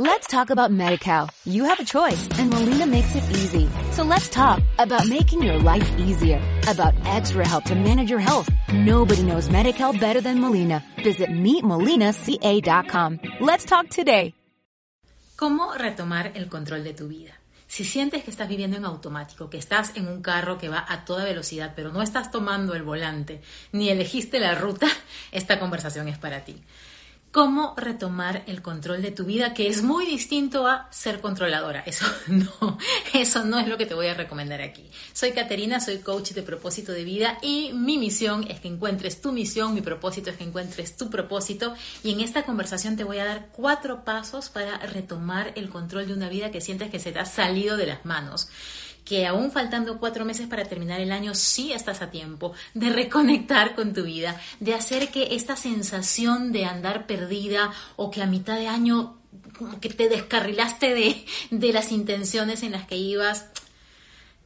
Let's talk about MediCal. You have a choice and Molina makes it easy. So let's talk about making your life easier, about extra help to manage your health. Nobody knows MediCal better than Molina. Visit meetmolinaca.com. Let's talk today. ¿Cómo retomar el control de tu vida? Si sientes que estás viviendo en automático, que estás en un carro que va a toda velocidad, pero no estás tomando el volante, ni elegiste la ruta, esta conversación es para ti cómo retomar el control de tu vida, que es muy distinto a ser controladora. Eso no, eso no es lo que te voy a recomendar aquí. Soy Caterina, soy coach de propósito de vida y mi misión es que encuentres tu misión, mi propósito es que encuentres tu propósito y en esta conversación te voy a dar cuatro pasos para retomar el control de una vida que sientes que se te ha salido de las manos que aún faltando cuatro meses para terminar el año, sí estás a tiempo de reconectar con tu vida, de hacer que esta sensación de andar perdida o que a mitad de año como que te descarrilaste de, de las intenciones en las que ibas,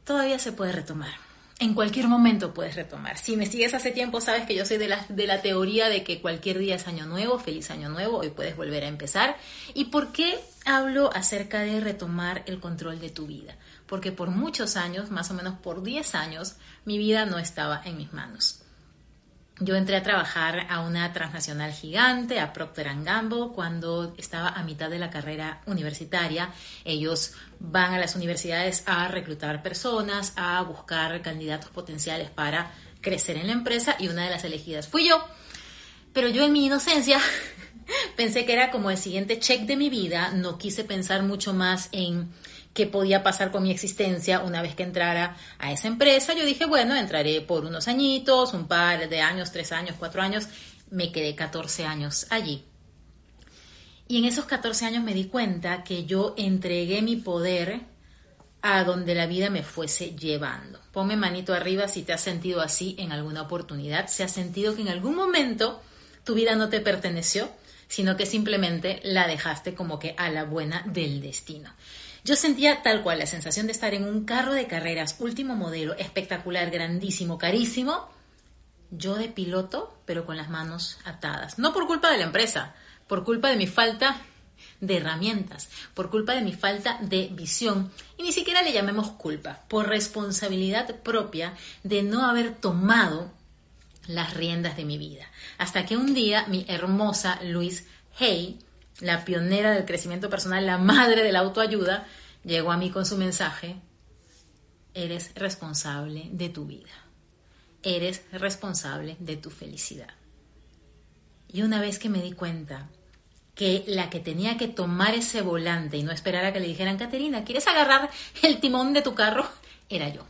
todavía se puede retomar. En cualquier momento puedes retomar. Si me sigues hace tiempo, sabes que yo soy de la, de la teoría de que cualquier día es año nuevo, feliz año nuevo, hoy puedes volver a empezar. ¿Y por qué hablo acerca de retomar el control de tu vida? Porque por muchos años, más o menos por 10 años, mi vida no estaba en mis manos. Yo entré a trabajar a una transnacional gigante, a Procter Gamble, cuando estaba a mitad de la carrera universitaria. Ellos van a las universidades a reclutar personas, a buscar candidatos potenciales para crecer en la empresa y una de las elegidas fui yo. Pero yo en mi inocencia pensé que era como el siguiente check de mi vida, no quise pensar mucho más en qué podía pasar con mi existencia una vez que entrara a esa empresa. Yo dije, bueno, entraré por unos añitos, un par de años, tres años, cuatro años. Me quedé 14 años allí. Y en esos 14 años me di cuenta que yo entregué mi poder a donde la vida me fuese llevando. Ponme manito arriba si te has sentido así en alguna oportunidad, si has sentido que en algún momento tu vida no te perteneció, sino que simplemente la dejaste como que a la buena del destino. Yo sentía tal cual la sensación de estar en un carro de carreras, último modelo, espectacular, grandísimo, carísimo, yo de piloto, pero con las manos atadas. No por culpa de la empresa, por culpa de mi falta de herramientas, por culpa de mi falta de visión, y ni siquiera le llamemos culpa, por responsabilidad propia de no haber tomado las riendas de mi vida. Hasta que un día mi hermosa Luis Hay la pionera del crecimiento personal, la madre de la autoayuda, llegó a mí con su mensaje, eres responsable de tu vida, eres responsable de tu felicidad. Y una vez que me di cuenta que la que tenía que tomar ese volante y no esperar a que le dijeran, Caterina, ¿quieres agarrar el timón de tu carro? Era yo.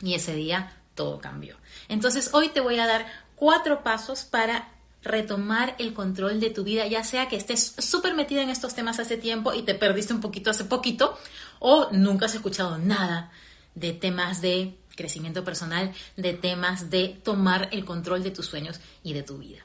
Y ese día todo cambió. Entonces hoy te voy a dar cuatro pasos para retomar el control de tu vida, ya sea que estés súper metida en estos temas hace tiempo y te perdiste un poquito hace poquito, o nunca has escuchado nada de temas de crecimiento personal, de temas de tomar el control de tus sueños y de tu vida.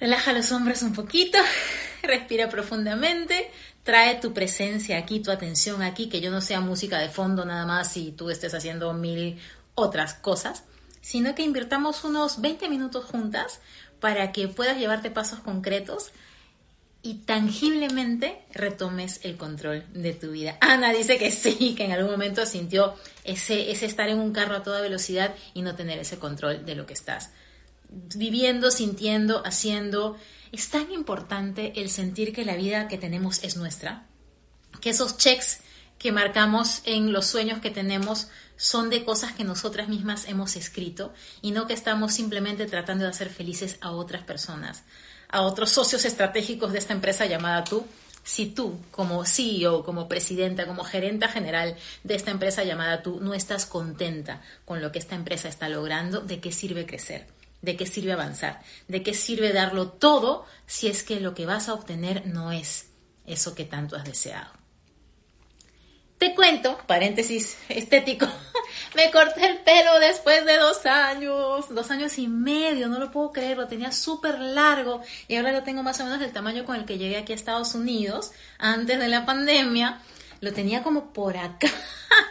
Relaja los hombros un poquito, respira profundamente, trae tu presencia aquí, tu atención aquí, que yo no sea música de fondo nada más y tú estés haciendo mil otras cosas, sino que invirtamos unos 20 minutos juntas para que puedas llevarte pasos concretos y tangiblemente retomes el control de tu vida. Ana dice que sí, que en algún momento sintió ese, ese estar en un carro a toda velocidad y no tener ese control de lo que estás viviendo, sintiendo, haciendo. Es tan importante el sentir que la vida que tenemos es nuestra, que esos checks que marcamos en los sueños que tenemos son de cosas que nosotras mismas hemos escrito y no que estamos simplemente tratando de hacer felices a otras personas, a otros socios estratégicos de esta empresa llamada tú. Si tú, como CEO, como presidenta, como gerenta general de esta empresa llamada tú, no estás contenta con lo que esta empresa está logrando, ¿de qué sirve crecer? ¿De qué sirve avanzar? ¿De qué sirve darlo todo si es que lo que vas a obtener no es eso que tanto has deseado? Te cuento, paréntesis estético, me corté el pelo después de dos años, dos años y medio, no lo puedo creer, lo tenía súper largo y ahora lo tengo más o menos del tamaño con el que llegué aquí a Estados Unidos antes de la pandemia. Lo tenía como por acá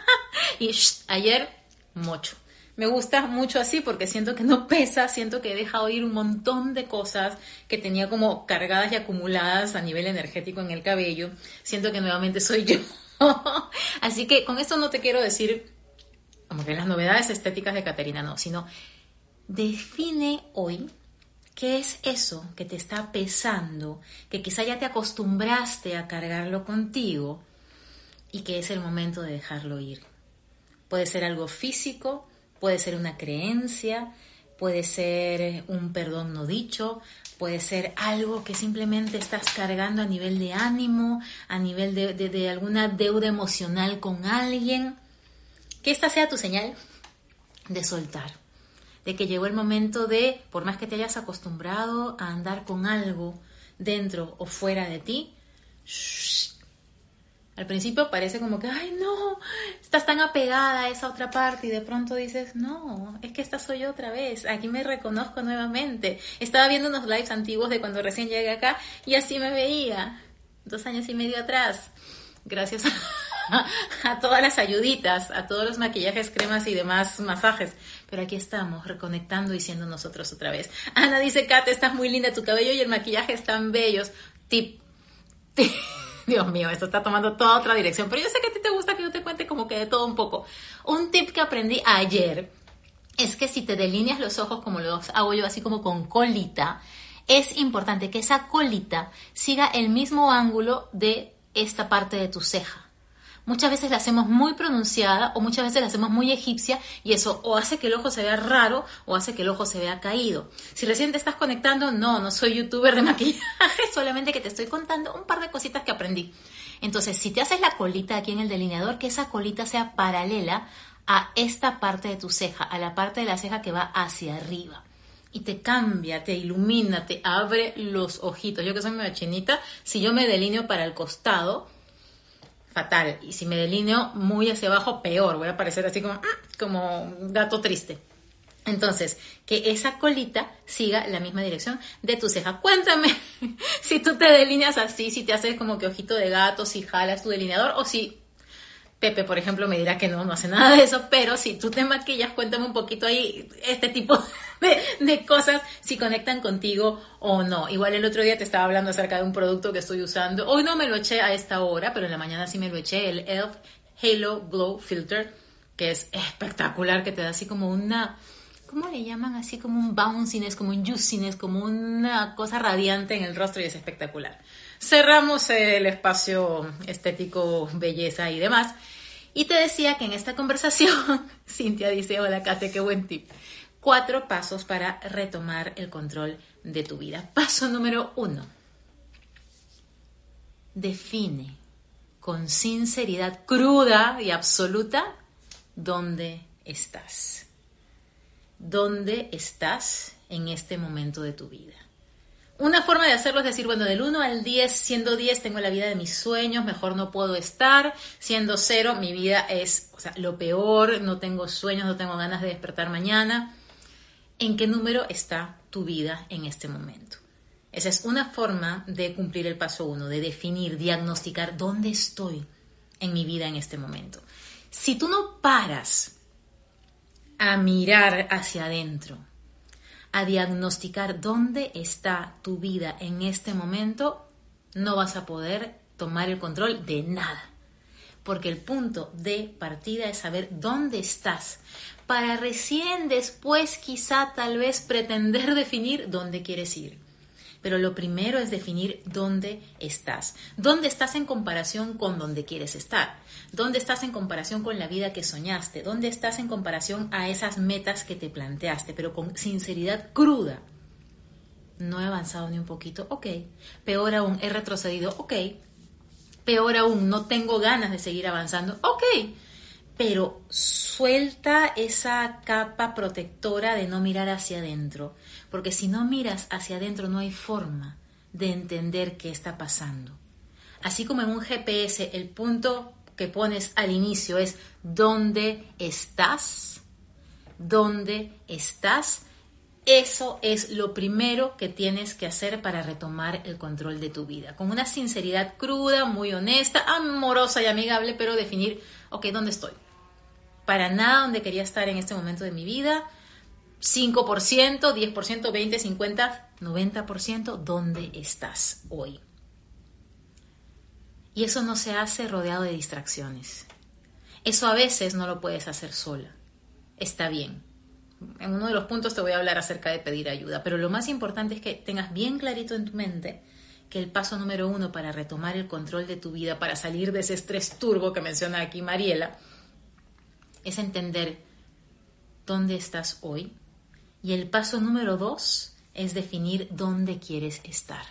y ayer mocho. Me gusta mucho así porque siento que no pesa, siento que he dejado ir un montón de cosas que tenía como cargadas y acumuladas a nivel energético en el cabello. Siento que nuevamente soy yo. así que con esto no te quiero decir como que las novedades estéticas de Caterina, no, sino define hoy qué es eso que te está pesando, que quizá ya te acostumbraste a cargarlo contigo y que es el momento de dejarlo ir. Puede ser algo físico, Puede ser una creencia, puede ser un perdón no dicho, puede ser algo que simplemente estás cargando a nivel de ánimo, a nivel de, alguna deuda emocional con alguien. Que esta sea tu señal de soltar, de que llegó el momento de, por más que te hayas acostumbrado a andar con algo dentro o fuera de ti, al principio parece como que, ay, no, estás tan apegada a esa otra parte y de pronto dices, no, es que esta soy yo otra vez, aquí me reconozco nuevamente. Estaba viendo unos lives antiguos de cuando recién llegué acá y así me veía, dos años y medio atrás, gracias a, todas las ayuditas, a todos los maquillajes, cremas y demás masajes. Pero aquí estamos, reconectando y siendo nosotros otra vez. Ana dice, Kate, estás muy linda, tu cabello y el maquillaje están bellos. Tip. Tip Dios mío, esto está tomando toda otra dirección. Pero yo sé que a ti te gusta que yo te cuente como que de todo un poco. Un tip que aprendí ayer es que si te delineas los ojos como los hago yo, así como con colita, es importante que esa colita siga el mismo ángulo de esta parte de tu ceja. Muchas veces la hacemos muy pronunciada o muchas veces la hacemos muy egipcia y eso o hace que el ojo se vea raro o hace que el ojo se vea caído. Si recién te estás conectando, no, no soy youtuber de maquillaje, solamente que te estoy contando un par de cositas que aprendí. Entonces, si te haces la colita aquí en el delineador, que esa colita sea paralela a esta parte de tu ceja, a la parte de la ceja que va hacia arriba y te cambia, te ilumina, te abre los ojitos. Yo que soy medio chinita, si yo me delineo para el costado, fatal. Y si me delineo muy hacia abajo, peor. Voy a parecer así como, mm, como un gato triste. Entonces, que esa colita siga la misma dirección de tu ceja. Cuéntame si tú te delineas así, si te haces como que ojito de gato, si jalas tu delineador o si Pepe, por ejemplo, me dirá que no, no hace nada de eso, pero si tú te maquillas, cuéntame un poquito ahí este tipo de, cosas, si conectan contigo o no. Igual el otro día te estaba hablando acerca de un producto que estoy usando. Hoy no me lo eché a esta hora, pero en la mañana sí me lo eché, el ELF Halo Glow Filter, que es espectacular, que te da así como una... ¿Cómo le llaman? Así como un bounciness, como un juiciness, como una cosa radiante en el rostro y es espectacular. Cerramos el espacio estético, belleza y demás. Y te decía que en esta conversación, Cintia dice, hola Kate, qué buen tip. Cuatro pasos para retomar el control de tu vida. Paso número uno. Define con sinceridad cruda y absoluta dónde estás. ¿Dónde estás en este momento de tu vida? Una forma de hacerlo es decir, bueno, del 1 al 10, siendo 10 tengo la vida de mis sueños, mejor no puedo estar, siendo 0 mi vida es lo peor, no tengo sueños, no tengo ganas de despertar mañana. ¿En qué número está tu vida en este momento? Esa es una forma de cumplir el paso 1, de definir, diagnosticar dónde estoy en mi vida en este momento. Si tú no paras a mirar hacia adentro, a diagnosticar dónde está tu vida en este momento, no vas a poder tomar el control de nada. Porque el punto de partida es saber dónde estás, para recién después quizá tal vez pretender definir dónde quieres ir. Pero lo primero es definir dónde estás. ¿Dónde estás en comparación con dónde quieres estar? ¿Dónde estás en comparación con la vida que soñaste? ¿Dónde estás en comparación a esas metas que te planteaste? Pero con sinceridad cruda. No he avanzado ni un poquito, ok. Peor aún, he retrocedido, ok. Peor aún, no tengo ganas de seguir avanzando, ok. Pero suelta esa capa protectora de no mirar hacia adentro porque si no miras hacia adentro no hay forma de entender qué está pasando. Así como en un GPS el punto que pones al inicio es dónde estás, dónde estás, eso es lo primero que tienes que hacer para retomar el control de tu vida. Con una sinceridad cruda, muy honesta, amorosa y amigable, pero definir, ok, ¿dónde estoy? para nada donde quería estar en este momento de mi vida. 5%, 10%, 20, 50, 90%, ¿dónde estás hoy? Y eso no se hace rodeado de distracciones. Eso a veces no lo puedes hacer sola. Está bien. En uno de los puntos te voy a hablar acerca de pedir ayuda, pero lo más importante es que tengas bien clarito en tu mente que el paso número uno para retomar el control de tu vida, para salir de ese estrés turbo que menciona aquí Mariela, es entender dónde estás hoy. Y el paso número dos es definir dónde quieres estar.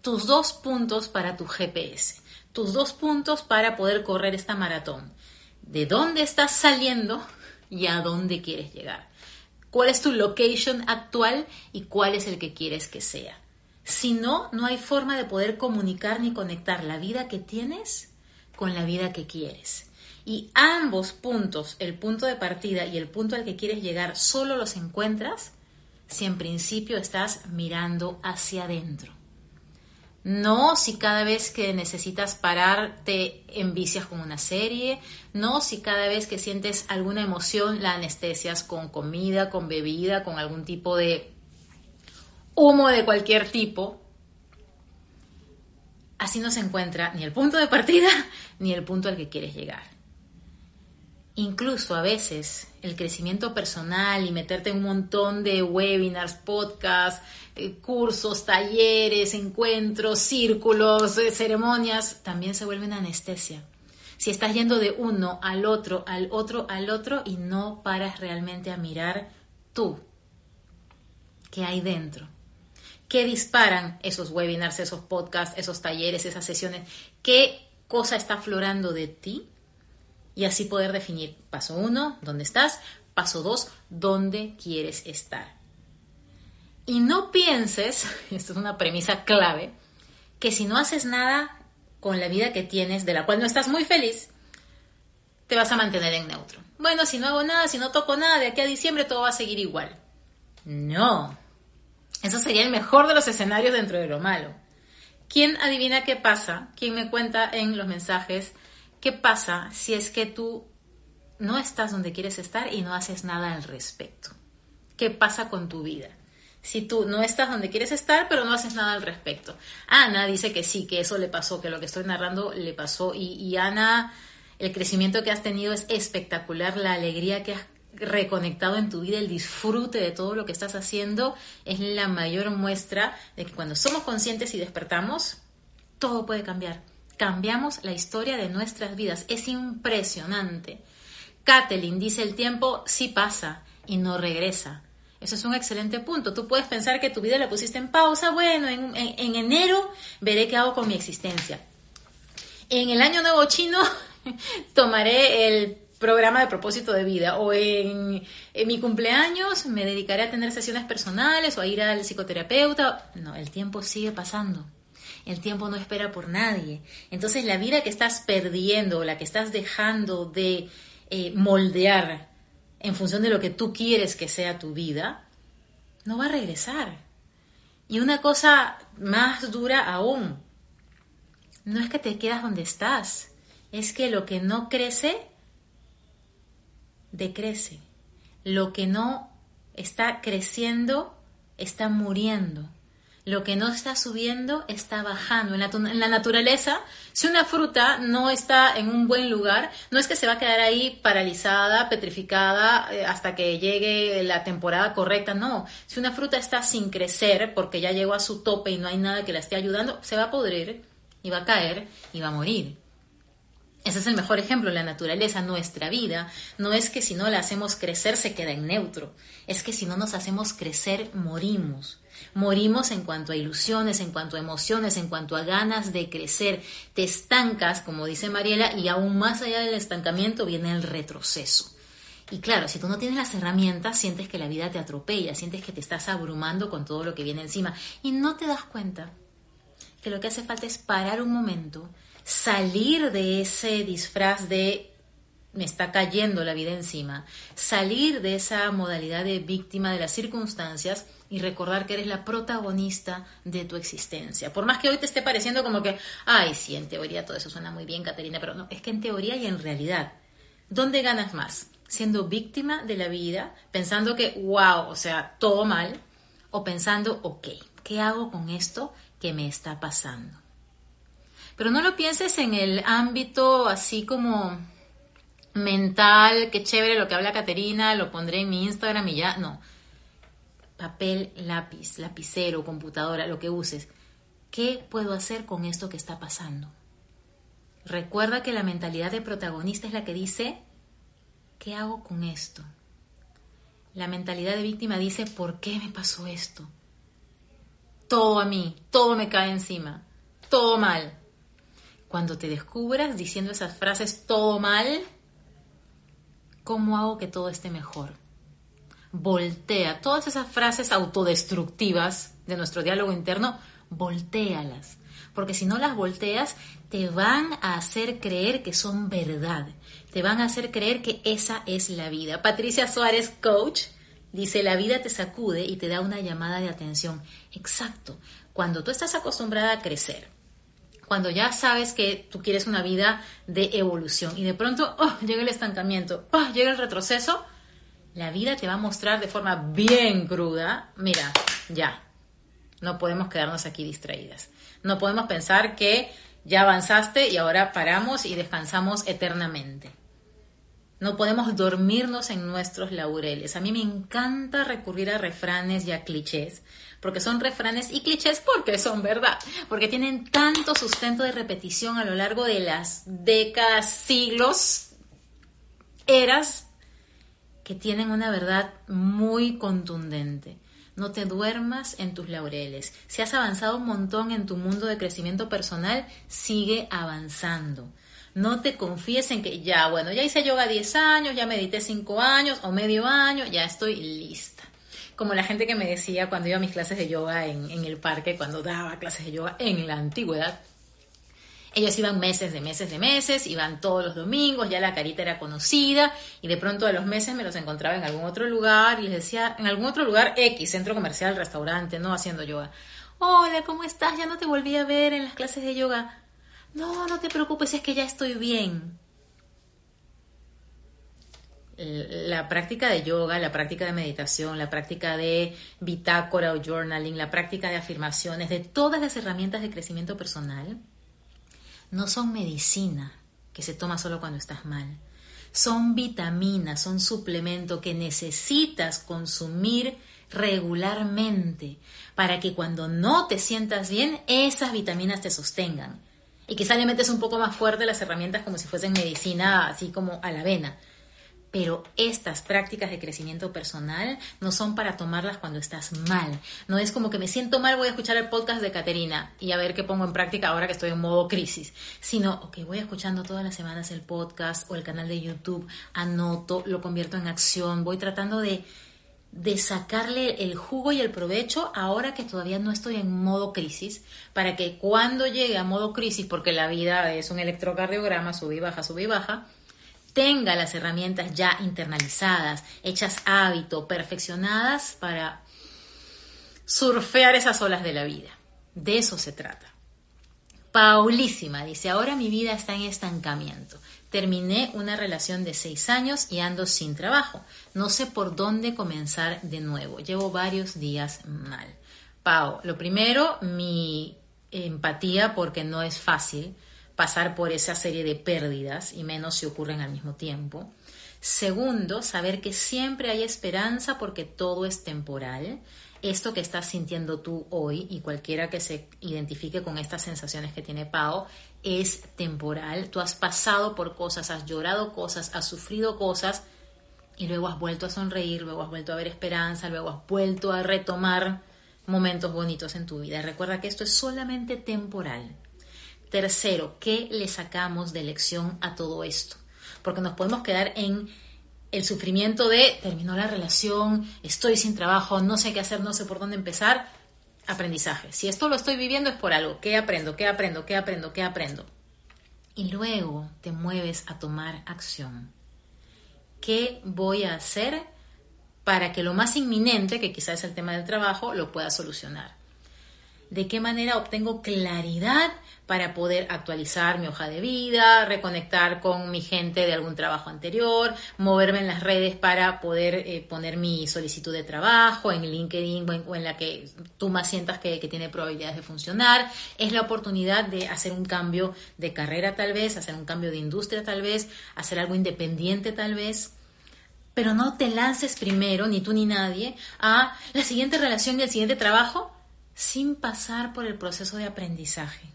Tus dos puntos para tu GPS, tus dos puntos para poder correr esta maratón. De dónde estás saliendo y a dónde quieres llegar. ¿Cuál es tu location actual y cuál es el que quieres que sea? Si no, no hay forma de poder comunicar ni conectar la vida que tienes con la vida que quieres. Y ambos puntos, el punto de partida y el punto al que quieres llegar, solo los encuentras si en principio estás mirando hacia adentro. No si cada vez que necesitas parar te envicias con una serie, no si cada vez que sientes alguna emoción la anestesias con comida, con bebida, con algún tipo de humo de cualquier tipo. Así no se encuentra ni el punto de partida ni el punto al que quieres llegar. Incluso a veces el crecimiento personal y meterte en un montón de webinars, podcasts, eh, cursos, talleres, encuentros, círculos, eh, ceremonias, también se vuelven anestesia. Si estás yendo de uno al otro, al otro, al otro y no paras realmente a mirar tú, qué hay dentro, qué disparan esos webinars, esos podcasts, esos talleres, esas sesiones, qué cosa está aflorando de ti y así poder definir paso uno, dónde estás, paso dos, dónde quieres estar. Y no pienses, esto es una premisa clave, que si no haces nada con la vida que tienes, de la cual no estás muy feliz, te vas a mantener en neutro. Bueno, si no hago nada, si no toco nada, de aquí a diciembre todo va a seguir igual. No. Eso sería el mejor de los escenarios dentro de lo malo. ¿Quién adivina qué pasa? ¿Quién me cuenta en los mensajes ¿Qué pasa si es que tú no estás donde quieres estar y no haces nada al respecto? ¿Qué pasa con tu vida? Si tú no estás donde quieres estar, pero no haces nada al respecto. Ana dice que sí, que eso le pasó, que lo que estoy narrando le pasó. Y, Ana, el crecimiento que has tenido es espectacular, la alegría que has reconectado en tu vida, el disfrute de todo lo que estás haciendo, es la mayor muestra de que cuando somos conscientes y despertamos, todo puede cambiar cambiamos la historia de nuestras vidas. Es impresionante. Kathleen dice el tiempo sí pasa y no regresa. Eso es un excelente punto. Tú puedes pensar que tu vida la pusiste en pausa. Bueno, en, enero veré qué hago con mi existencia. En el año nuevo chino tomaré el programa de propósito de vida o en, en, mi cumpleaños me dedicaré a tener sesiones personales o a ir al psicoterapeuta. No, el tiempo sigue pasando. El tiempo no espera por nadie. Entonces la vida que estás perdiendo, la que estás dejando de eh, moldear en función de lo que tú quieres que sea tu vida, no va a regresar. Y una cosa más dura aún, no es que te quedas donde estás, es que lo que no crece, decrece. Lo que no está creciendo, está muriendo. Lo que no está subiendo está bajando. En la, naturaleza, si una fruta no está en un buen lugar, no es que se va a quedar ahí paralizada, petrificada, eh, hasta que llegue la temporada correcta, no. Si una fruta está sin crecer porque ya llegó a su tope y no hay nada que la esté ayudando, se va a podrir y va a caer y va a morir. Ese es el mejor ejemplo, la naturaleza, nuestra vida. No es que si no la hacemos crecer se queda en neutro, es que si no nos hacemos crecer morimos. Morimos en cuanto a ilusiones, en cuanto a emociones, en cuanto a ganas de crecer. Te estancas, como dice Mariela, y aún más allá del estancamiento viene el retroceso. Y claro, si tú no tienes las herramientas, sientes que la vida te atropella, sientes que te estás abrumando con todo lo que viene encima y no te das cuenta que lo que hace falta es parar un momento, salir de ese disfraz de me está cayendo la vida encima, salir de esa modalidad de víctima de las circunstancias y recordar que eres la protagonista de tu existencia. Por más que hoy te esté pareciendo como que, ay, sí, en teoría todo eso suena muy bien, Caterina, pero no, es que en teoría y en realidad, ¿dónde ganas más? siendo víctima de la vida, pensando que, wow, o sea, todo mal, o pensando, ok, ¿qué hago con esto que me está pasando? Pero no lo pienses en el ámbito así como mental, qué chévere lo que habla Caterina, lo pondré en mi Instagram y ya, no. Papel, lápiz, lapicero, computadora, lo que uses. ¿Qué puedo hacer con esto que está pasando? Recuerda que la mentalidad de protagonista es la que dice, ¿qué hago con esto? La mentalidad de víctima dice, ¿por qué me pasó esto? Todo a mí, todo me cae encima, todo mal. Cuando te descubras diciendo esas frases, todo mal, ¿cómo hago que todo esté mejor? Voltea todas esas frases autodestructivas de nuestro diálogo interno, voltealas. Porque si no las volteas, te van a hacer creer que son verdad. Te van a hacer creer que esa es la vida. Patricia Suárez, coach, dice, la vida te sacude y te da una llamada de atención. Exacto. Cuando tú estás acostumbrada a crecer, cuando ya sabes que tú quieres una vida de evolución y de pronto oh, llega el estancamiento, oh, llega el retroceso, la vida te va a mostrar de forma bien cruda, mira, ya, no podemos quedarnos aquí distraídas. No podemos pensar que ya avanzaste y ahora paramos y descansamos eternamente. No podemos dormirnos en nuestros laureles. A mí me encanta recurrir a refranes y a clichés porque son refranes y clichés porque son verdad, porque tienen tanto sustento de repetición a lo largo de las décadas, siglos, eras, que tienen una verdad muy contundente. No te duermas en tus laureles. Si has avanzado un montón en tu mundo de crecimiento personal, sigue avanzando. No te confíes en que ya, bueno, ya hice yoga 10 años, ya medité 5 años o medio año, ya estoy lista como la gente que me decía cuando iba a mis clases de yoga en, el parque, cuando daba clases de yoga en la antigüedad. Ellos iban meses de meses de meses, iban todos los domingos, ya la carita era conocida y de pronto a los meses me los encontraba en algún otro lugar y les decía, en algún otro lugar X, centro comercial, restaurante, no haciendo yoga. Hola, ¿cómo estás? Ya no te volví a ver en las clases de yoga. No, no te preocupes, es que ya estoy bien la práctica de yoga, la práctica de meditación, la práctica de bitácora o journaling, la práctica de afirmaciones, de todas las herramientas de crecimiento personal, no son medicina que se toma solo cuando estás mal. Son vitaminas, son suplemento que necesitas consumir regularmente para que cuando no te sientas bien, esas vitaminas te sostengan. Y quizá le metes un poco más fuerte las herramientas como si fuesen medicina, así como a la vena pero estas prácticas de crecimiento personal no son para tomarlas cuando estás mal. No es como que me siento mal, voy a escuchar el podcast de Caterina y a ver qué pongo en práctica ahora que estoy en modo crisis. Sino, ok, voy escuchando todas las semanas el podcast o el canal de YouTube, anoto, lo convierto en acción, voy tratando de, de sacarle el jugo y el provecho ahora que todavía no estoy en modo crisis, para que cuando llegue a modo crisis, porque la vida es un electrocardiograma, sube y baja, sube y baja, tenga las herramientas ya internalizadas, hechas hábito, perfeccionadas para surfear esas olas de la vida. De eso se trata. Paulísima dice, ahora mi vida está en estancamiento. Terminé una relación de seis años y ando sin trabajo. No sé por dónde comenzar de nuevo. Llevo varios días mal. Pau, lo primero, mi empatía porque no es fácil pasar por esa serie de pérdidas y menos si ocurren al mismo tiempo. Segundo, saber que siempre hay esperanza porque todo es temporal. Esto que estás sintiendo tú hoy y cualquiera que se identifique con estas sensaciones que tiene Pau es temporal. Tú has pasado por cosas, has llorado cosas, has sufrido cosas y luego has vuelto a sonreír, luego has vuelto a ver esperanza, luego has vuelto a retomar momentos bonitos en tu vida. Recuerda que esto es solamente temporal. Tercero, ¿qué le sacamos de lección a todo esto? Porque nos podemos quedar en el sufrimiento de terminó la relación, estoy sin trabajo, no sé qué hacer, no sé por dónde empezar. Aprendizaje. Si esto lo estoy viviendo es por algo. ¿Qué aprendo? ¿Qué aprendo? ¿Qué aprendo? ¿Qué aprendo? Y luego te mueves a tomar acción. ¿Qué voy a hacer para que lo más inminente, que quizás es el tema del trabajo, lo pueda solucionar? de qué manera obtengo claridad para poder actualizar mi hoja de vida, reconectar con mi gente de algún trabajo anterior, moverme en las redes para poder eh, poner mi solicitud de trabajo en LinkedIn o en, la que tú más sientas que, que tiene probabilidades de funcionar. Es la oportunidad de hacer un cambio de carrera tal vez, hacer un cambio de industria tal vez, hacer algo independiente tal vez. Pero no te lances primero, ni tú ni nadie, a la siguiente relación y el siguiente trabajo sin pasar por el proceso de aprendizaje,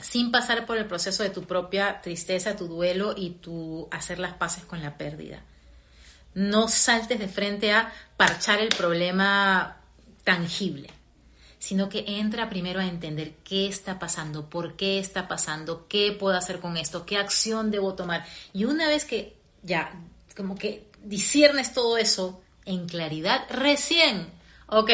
sin pasar por el proceso de tu propia tristeza, tu duelo y tu hacer las paces con la pérdida. No saltes de frente a parchar el problema tangible, sino que entra primero a entender qué está pasando, por qué está pasando, qué puedo hacer con esto, qué acción debo tomar. Y una vez que ya como que disiernes todo eso en claridad, recién, ok,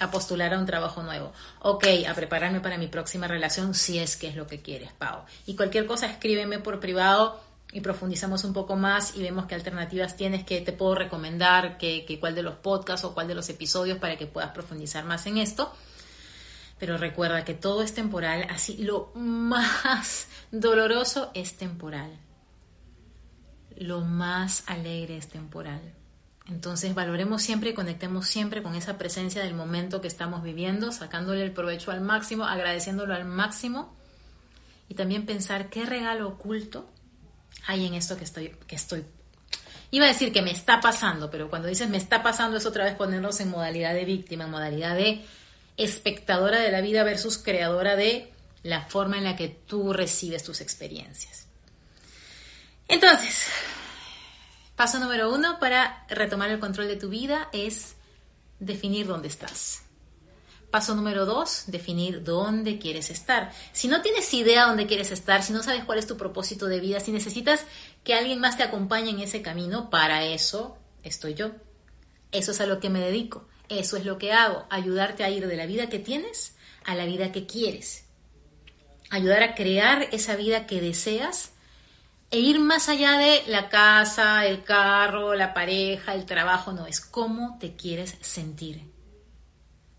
a postular a un trabajo nuevo. Ok, a prepararme para mi próxima relación si es que es lo que quieres, Pau. Y cualquier cosa escríbeme por privado y profundizamos un poco más y vemos qué alternativas tienes que te puedo recomendar, que, que cuál de los podcasts o cuál de los episodios para que puedas profundizar más en esto. Pero recuerda que todo es temporal, así lo más doloroso es temporal. Lo más alegre es temporal. Entonces valoremos siempre y conectemos siempre con esa presencia del momento que estamos viviendo, sacándole el provecho al máximo, agradeciéndolo al máximo y también pensar qué regalo oculto hay en esto que estoy, que estoy. Iba a decir que me está pasando, pero cuando dices me está pasando es otra vez ponernos en modalidad de víctima, en modalidad de espectadora de la vida versus creadora de la forma en la que tú recibes tus experiencias. Entonces, Paso número uno para retomar el control de tu vida es definir dónde estás. Paso número dos, definir dónde quieres estar. Si no tienes idea dónde quieres estar, si no sabes cuál es tu propósito de vida, si necesitas que alguien más te acompañe en ese camino, para eso estoy yo. Eso es a lo que me dedico. Eso es lo que hago. Ayudarte a ir de la vida que tienes a la vida que quieres. Ayudar a crear esa vida que deseas e ir más allá de la casa, el carro, la pareja, el trabajo, no, es cómo te quieres sentir.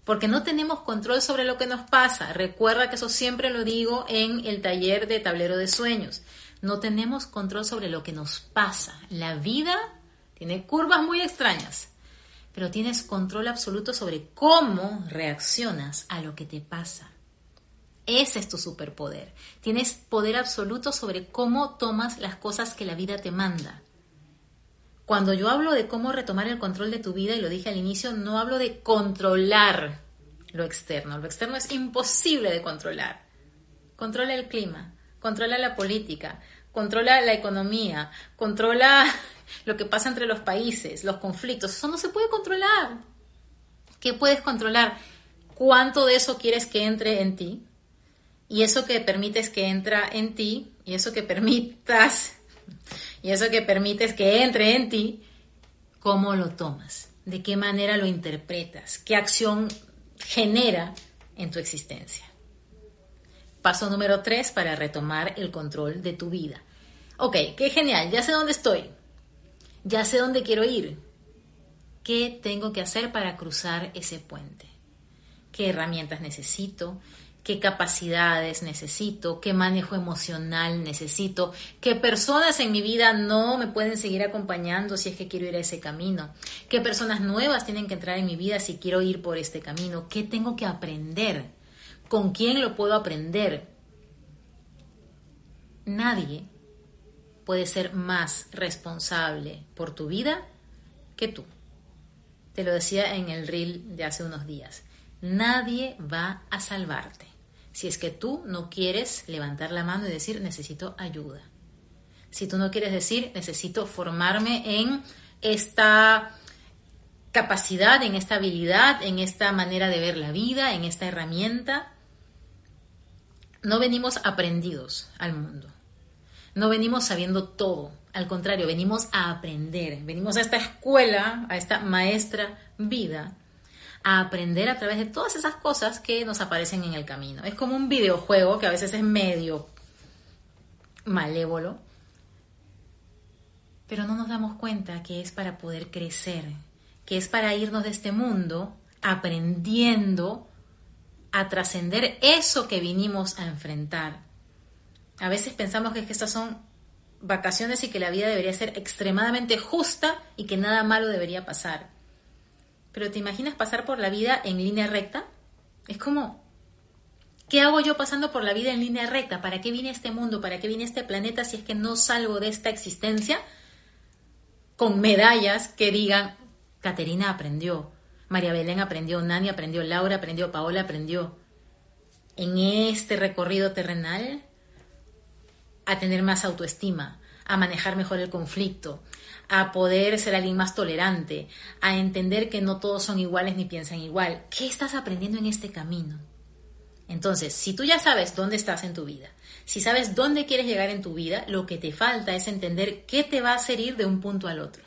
Porque no tenemos control sobre lo que nos pasa. Recuerda que eso siempre lo digo en el taller de tablero de sueños. No tenemos control sobre lo que nos pasa. La vida tiene curvas muy extrañas, pero tienes control absoluto sobre cómo reaccionas a lo que te pasa. Ese es tu superpoder. Tienes poder absoluto sobre cómo tomas las cosas que la vida te manda. Cuando yo hablo de cómo retomar el control de tu vida, y lo dije al inicio, no hablo de controlar lo externo. Lo externo es imposible de controlar. Controla el clima, controla la política, controla la economía, controla lo que pasa entre los países, los conflictos. Eso no se puede controlar. ¿Qué puedes controlar? ¿Cuánto de eso quieres que entre en ti? Y eso que permites que entra en ti, y eso que permitas, y eso que permites que entre en ti, ¿cómo lo tomas? ¿De qué manera lo interpretas? ¿Qué acción genera en tu existencia? Paso número tres para retomar el control de tu vida. Ok, qué genial, ya sé dónde estoy, ya sé dónde quiero ir. ¿Qué tengo que hacer para cruzar ese puente? ¿Qué herramientas necesito? Qué capacidades necesito, qué manejo emocional necesito, qué personas en mi vida no me pueden seguir acompañando si es que quiero ir a ese camino, qué personas nuevas tienen que entrar en mi vida si quiero ir por este camino, qué tengo que aprender, con quién lo puedo aprender. Nadie puede ser más responsable por tu vida que tú. Te lo decía en el reel de hace unos días. Nadie va a salvarte si es que tú no quieres levantar la mano y decir necesito ayuda. Si tú no quieres decir necesito formarme en esta capacidad, en esta habilidad, en esta manera de ver la vida, en esta herramienta, no venimos aprendidos al mundo. No venimos sabiendo todo. Al contrario, venimos a aprender. Venimos a esta escuela, a esta maestra vida a aprender a través de todas esas cosas que nos aparecen en el camino. Es como un videojuego que a veces es medio malévolo, pero no nos damos cuenta que es para poder crecer, que es para irnos de este mundo aprendiendo a trascender eso que vinimos a enfrentar. A veces pensamos que, es que estas son vacaciones y que la vida debería ser extremadamente justa y que nada malo debería pasar. Pero ¿te imaginas pasar por la vida en línea recta? Es como, ¿qué hago yo pasando por la vida en línea recta? ¿Para qué viene este mundo? ¿Para qué viene este planeta si es que no salgo de esta existencia con medallas que digan, Caterina aprendió, María Belén aprendió, Nani aprendió, Laura aprendió, Paola aprendió. En este recorrido terrenal a tener más autoestima, a manejar mejor el conflicto, a poder ser alguien más tolerante, a entender que no todos son iguales ni piensan igual. ¿Qué estás aprendiendo en este camino? Entonces, si tú ya sabes dónde estás en tu vida, si sabes dónde quieres llegar en tu vida, lo que te falta es entender qué te va a hacer ir de un punto al otro.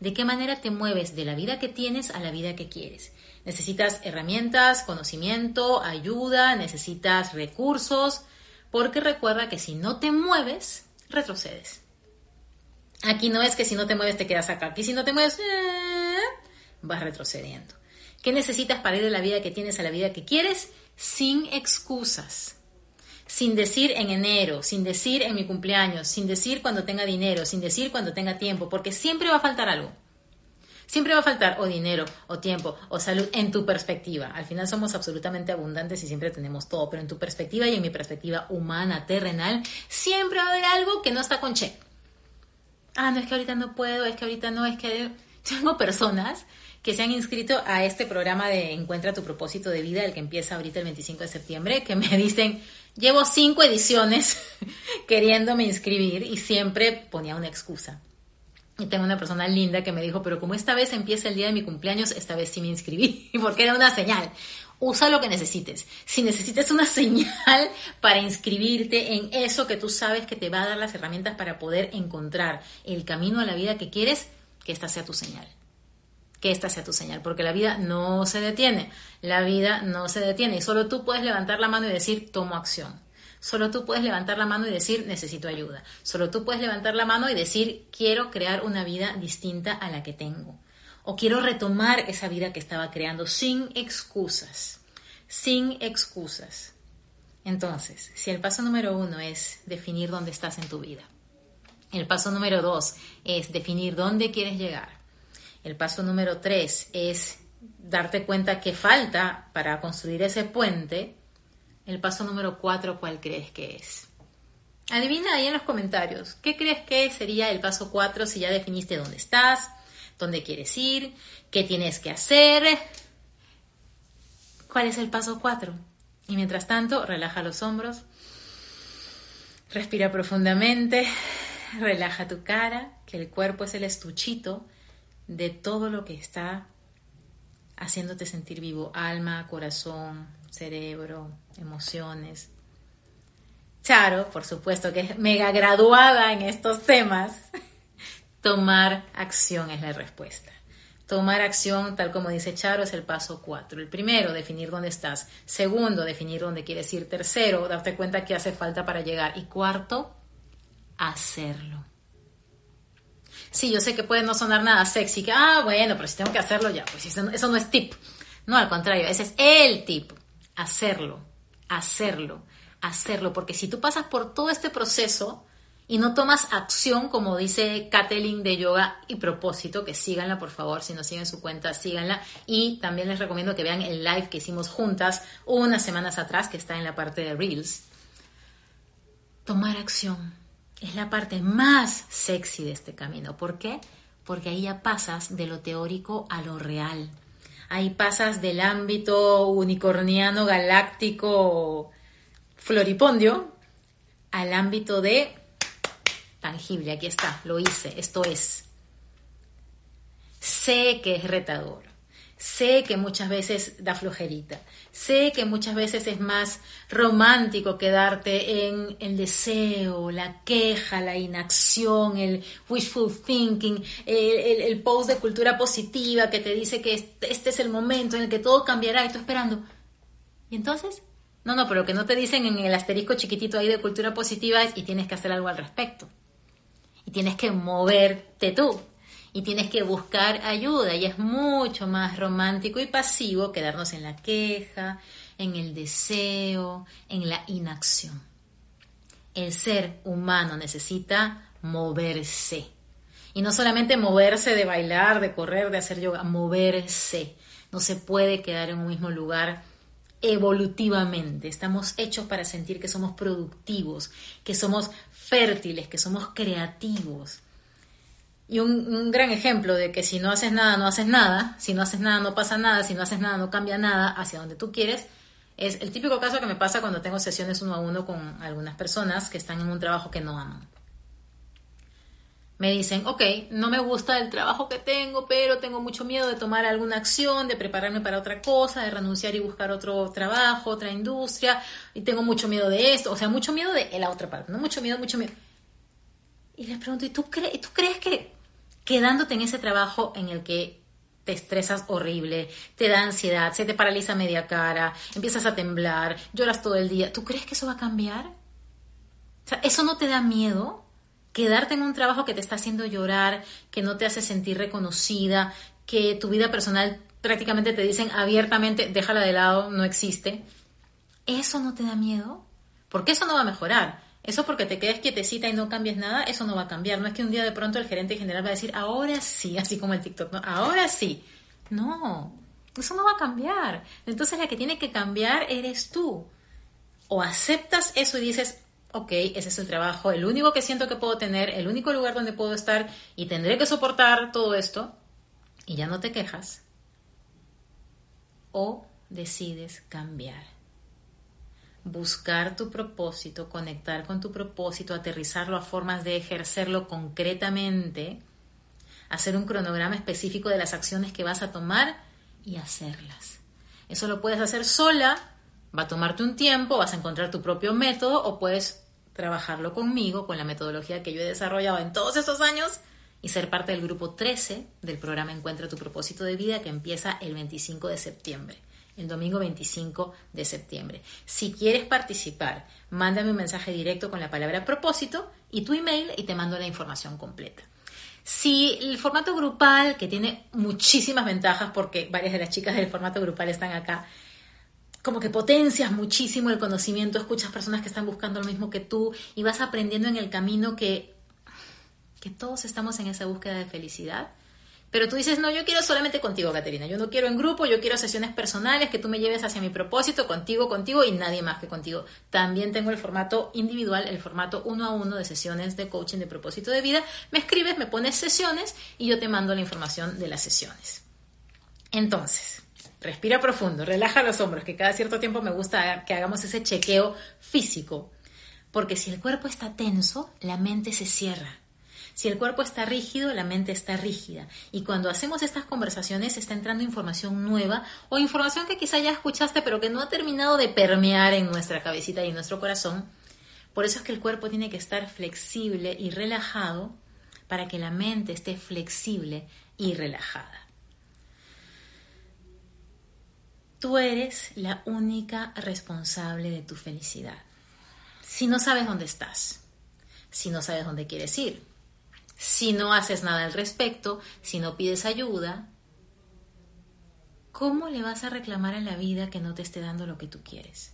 De qué manera te mueves de la vida que tienes a la vida que quieres. Necesitas herramientas, conocimiento, ayuda, necesitas recursos, porque recuerda que si no te mueves, retrocedes. Aquí no es que si no te mueves te quedas acá. Aquí si no te mueves, eh, vas retrocediendo. ¿Qué necesitas para ir de la vida que tienes a la vida que quieres? Sin excusas. Sin decir en enero, sin decir en mi cumpleaños, sin decir cuando tenga dinero, sin decir cuando tenga tiempo, porque siempre va a faltar algo. Siempre va a faltar o dinero, o tiempo, o salud en tu perspectiva. Al final somos absolutamente abundantes y siempre tenemos todo, pero en tu perspectiva y en mi perspectiva humana, terrenal, siempre va a haber algo que no está con che. Ah, no es que ahorita no puedo, es que ahorita no, es que tengo personas que se han inscrito a este programa de Encuentra tu propósito de vida, el que empieza ahorita el 25 de septiembre, que me dicen, llevo cinco ediciones queriéndome inscribir y siempre ponía una excusa. Y tengo una persona linda que me dijo, pero como esta vez empieza el día de mi cumpleaños, esta vez sí me inscribí, porque era una señal. Usa lo que necesites. Si necesitas una señal para inscribirte en eso que tú sabes que te va a dar las herramientas para poder encontrar el camino a la vida que quieres, que esta sea tu señal. Que esta sea tu señal, porque la vida no se detiene. La vida no se detiene y solo tú puedes levantar la mano y decir, tomo acción. Solo tú puedes levantar la mano y decir, necesito ayuda. Solo tú puedes levantar la mano y decir, quiero crear una vida distinta a la que tengo. O quiero retomar esa vida que estaba creando sin excusas. Sin excusas. Entonces, si el paso número uno es definir dónde estás en tu vida. El paso número dos es definir dónde quieres llegar. El paso número tres es darte cuenta que falta para construir ese puente el paso número cuatro, ¿cuál crees que es? Adivina ahí en los comentarios, ¿qué crees que sería el paso cuatro si ya definiste dónde estás, dónde quieres ir, qué tienes que hacer? ¿Cuál es el paso cuatro? Y mientras tanto, relaja los hombros, respira profundamente, relaja tu cara, que el cuerpo es el estuchito de todo lo que está haciéndote sentir vivo, alma, corazón, cerebro, emociones. Charo, por supuesto que es mega graduada en estos temas, tomar acción es la respuesta. Tomar acción, tal como dice Charo, es el paso cuatro. El primero, definir dónde estás. Segundo, definir dónde quieres ir. Tercero, darte cuenta qué hace falta para llegar. Y cuarto, hacerlo. Sí, yo sé que puede no sonar nada sexy, que, ah, bueno, pero si tengo que hacerlo ya, pues eso no es tip. No, al contrario, ese es el tip hacerlo, hacerlo, hacerlo, porque si tú pasas por todo este proceso y no tomas acción, como dice Kathleen de Yoga y Propósito, que síganla por favor, si no siguen su cuenta, síganla. Y también les recomiendo que vean el live que hicimos juntas unas semanas atrás, que está en la parte de Reels. Tomar acción es la parte más sexy de este camino. ¿Por qué? Porque ahí ya pasas de lo teórico a lo real ahí pasas del ámbito unicorniano, galáctico, floripondio, al ámbito de tangible. Aquí está, lo hice, esto es. Sé que es retador, sé que muchas veces da flojerita, Sé que muchas veces es más romántico quedarte en el deseo, la queja, la inacción, el wishful thinking, el, post de cultura positiva que te dice que este es el momento en el que todo cambiará y tú esperando. ¿Y entonces? No, no, pero lo que no te dicen en el asterisco chiquitito ahí de cultura positiva es y tienes que hacer algo al respecto. Y tienes que moverte tú. y tienes que buscar ayuda y es mucho más romántico y pasivo quedarnos en la queja, en el deseo, en la inacción. El ser humano necesita moverse. Y no solamente moverse de bailar, de correr, de hacer yoga, moverse. No se puede quedar en un mismo lugar evolutivamente. Estamos hechos para sentir que somos productivos, que somos fértiles, que somos creativos. Y un, gran ejemplo de que si no haces nada, no haces nada, si no haces nada, no pasa nada, si no haces nada, no cambia nada hacia donde tú quieres, es el típico caso que me pasa cuando tengo sesiones uno a uno con algunas personas que están en un trabajo que no aman. Me dicen, ok, no me gusta el trabajo que tengo, pero tengo mucho miedo de tomar alguna acción, de prepararme para otra cosa, de renunciar y buscar otro trabajo, otra industria, y tengo mucho miedo de esto, o sea, mucho miedo de la otra parte, no mucho miedo, mucho miedo. Y les pregunto, ¿y tú, crees, tú crees que quedándote en ese trabajo en el que te estresas horrible, te da ansiedad, se te paraliza media cara, empiezas a temblar, lloras todo el día. ¿Tú crees que eso va a cambiar? O sea, ¿eso no te da miedo? Quedarte en un trabajo que te está haciendo llorar, que no te hace sentir reconocida, que tu vida personal prácticamente te dicen abiertamente, déjala de lado, no existe. ¿Eso no te da miedo? Porque eso no va a mejorar. Eso porque te quedes quietecita y no cambies nada, eso no va a cambiar. No es que un día de pronto el gerente general va a decir, ahora sí, así como el TikTok, ¿no? Ahora sí. No, eso no va a cambiar. Entonces la que tiene que cambiar eres tú. O aceptas eso y dices, ok, ese es el trabajo, el único que siento que puedo tener, el único lugar donde puedo estar y tendré que soportar todo esto y ya no te quejas. O decides cambiar buscar tu propósito, conectar con tu propósito, aterrizarlo a formas de ejercerlo concretamente, hacer un cronograma específico de las acciones que vas a tomar y hacerlas. Eso lo puedes hacer sola, va a tomarte un tiempo, vas a encontrar tu propio método o puedes trabajarlo conmigo, con la metodología que yo he desarrollado en todos estos años y ser parte del grupo 13 del programa Encuentra tu propósito de vida que empieza el 25 de septiembre el domingo 25 de septiembre. Si quieres participar, mándame un mensaje directo con la palabra propósito y tu email y te mando la información completa. Si el formato grupal, que tiene muchísimas ventajas porque varias de las chicas del formato grupal están acá, como que potencias muchísimo el conocimiento, escuchas personas que están buscando lo mismo que tú y vas aprendiendo en el camino que, que todos estamos en esa búsqueda de felicidad pero tú dices, no, yo quiero solamente contigo, Caterina. Yo no quiero en grupo, yo quiero sesiones personales, que tú me lleves hacia mi propósito, contigo, contigo y nadie más que contigo. También tengo el formato individual, el formato uno a uno de sesiones de coaching de propósito de vida. Me escribes, me pones sesiones y yo te mando la información de las sesiones. Entonces, respira profundo, relaja los hombros, que cada cierto tiempo me gusta que hagamos ese chequeo físico. Porque si el cuerpo está tenso, la mente se cierra si el cuerpo está rígido, la mente está rígida. Y cuando hacemos estas conversaciones está entrando información nueva o información que quizá ya escuchaste pero que no ha terminado de permear en nuestra cabecita y en nuestro corazón. Por eso es que el cuerpo tiene que estar flexible y relajado para que la mente esté flexible y relajada. Tú eres la única responsable de tu felicidad. Si no sabes dónde estás, si no sabes dónde quieres ir, si no haces nada al respecto, si no pides ayuda, ¿cómo le vas a reclamar en la vida que no te esté dando lo que tú quieres?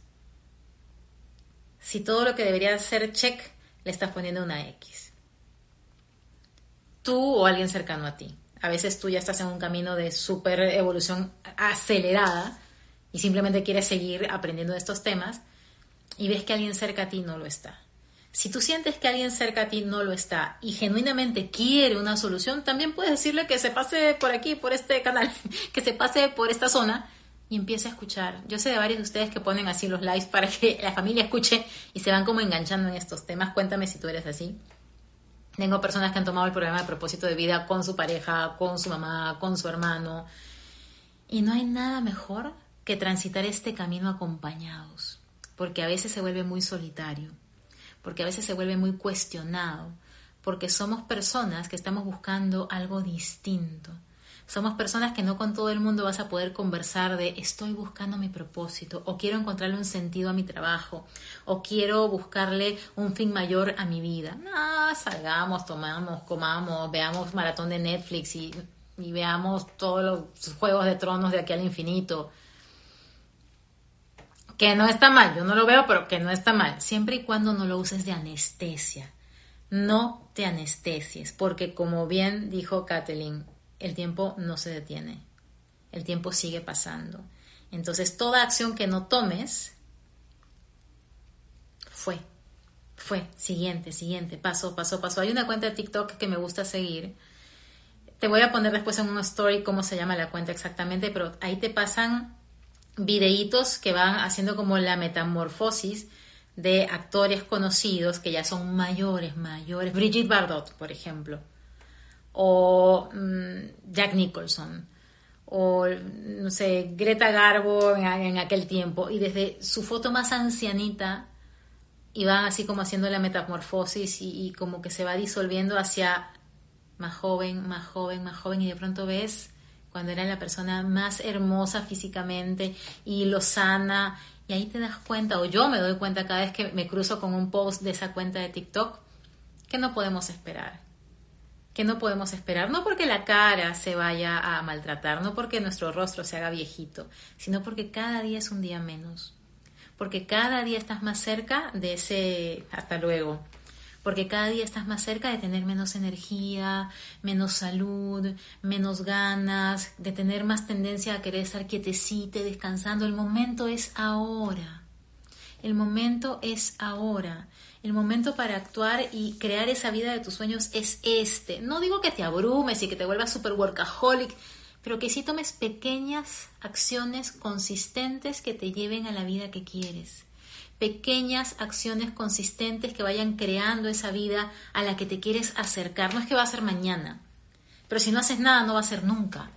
Si todo lo que debería ser check le estás poniendo una X. Tú o alguien cercano a ti. A veces tú ya estás en un camino de super evolución acelerada y simplemente quieres seguir aprendiendo de estos temas y ves que alguien cerca a ti no lo está. Si tú sientes que alguien cerca a ti no lo está y genuinamente quiere una solución, también puedes decirle que se pase por aquí, por este canal, que se pase por esta zona y empiece a escuchar. Yo sé de varios de ustedes que ponen así los lives para que la familia escuche y se van como enganchando en estos temas. Cuéntame si tú eres así. Tengo personas que han tomado el programa de propósito de vida con su pareja, con su mamá, con su hermano. Y no hay nada mejor que transitar este camino acompañados, porque a veces se vuelve muy solitario porque a veces se vuelve muy cuestionado, porque somos personas que estamos buscando algo distinto, Somos personas que no con todo el mundo vas a poder conversar de estoy buscando mi propósito o quiero encontrarle un sentido a mi trabajo o quiero buscarle un fin mayor a mi vida. No, salgamos, tomamos, comamos, veamos maratón de Netflix y, y veamos todos los juegos de tronos de aquí al infinito. Que no está mal, yo no lo veo, pero que no está mal, siempre y cuando no lo uses de anestesia. No te anestesies, porque como bien dijo Kathleen, el tiempo no se detiene, el tiempo sigue pasando. Entonces, toda acción que no tomes, fue, fue, siguiente, siguiente, paso, paso, paso. Hay una cuenta de TikTok que me gusta seguir. Te voy a poner después en una story cómo se llama la cuenta exactamente, pero ahí te pasan videitos que van haciendo como la metamorfosis de actores conocidos que ya son mayores, mayores. Brigitte Bardot, por ejemplo. O mm, Jack Nicholson. O no sé, Greta Garbo en, aquel tiempo. Y desde su foto más ancianita iban así como haciendo la metamorfosis y, como que se va disolviendo hacia más joven, más joven, más joven y de pronto ves cuando era la persona más hermosa físicamente y lo sana. Y ahí te das cuenta o yo me doy cuenta cada vez que me cruzo con un post de esa cuenta de TikTok que no podemos esperar. Que no podemos esperar, no porque la cara se vaya a maltratar, no porque nuestro rostro se haga viejito, sino porque cada día es un día menos, porque cada día estás más cerca de ese hasta luego, porque cada día estás más cerca de tener menos energía, menos salud, menos ganas, de tener más tendencia a querer estar quietecita, descansando. El momento es ahora. El momento es ahora. El momento para actuar y crear esa vida de tus sueños es este. No digo que te abrumes y que te vuelvas super workaholic, pero que sí tomes pequeñas acciones consistentes que te lleven a la vida que quieres. Pequeñas acciones consistentes que vayan creando esa vida a la que te quieres acercar. No es que va a ser mañana, pero si no haces nada no va a ser nunca.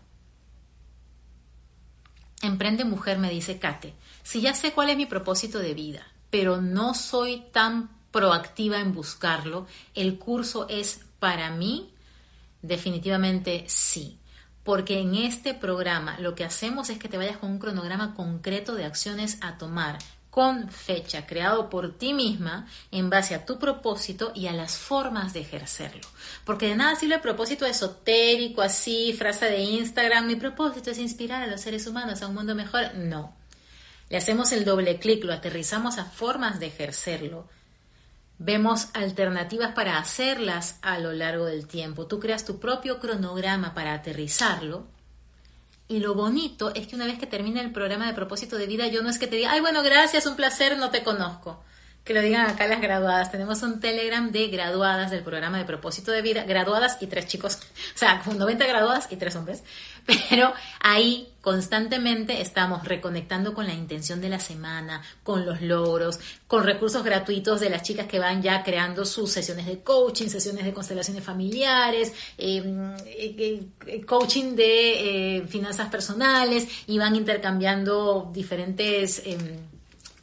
Emprende mujer, me dice Kate. Si ya sé cuál es mi propósito de vida, pero no soy tan proactiva en buscarlo, el curso es para mí definitivamente sí. Porque en este programa lo que hacemos es que te vayas con un cronograma concreto de acciones a tomar con fecha, creado por ti misma en base a tu propósito y a las formas de ejercerlo. Porque de nada sirve el propósito esotérico, así, frase de Instagram, mi propósito es inspirar a los seres humanos a un mundo mejor. No. Le hacemos el doble clic, lo aterrizamos a formas de ejercerlo Vemos alternativas para hacerlas a lo largo del tiempo. Tú creas tu propio cronograma para aterrizarlo. Y lo bonito es que una vez que termine el programa de propósito de vida, yo no es que te diga, ay, bueno, gracias, un placer, no te conozco que lo digan acá las graduadas. Tenemos un Telegram de graduadas del programa de propósito de vida, graduadas y tres chicos, o sea, 90 graduadas y tres hombres, pero ahí constantemente estamos reconectando con la intención de la semana, con los logros, con recursos gratuitos de las chicas que van ya creando sus sesiones de coaching, sesiones de constelaciones familiares, em, eh, eh, coaching de eh, finanzas personales y van intercambiando diferentes em,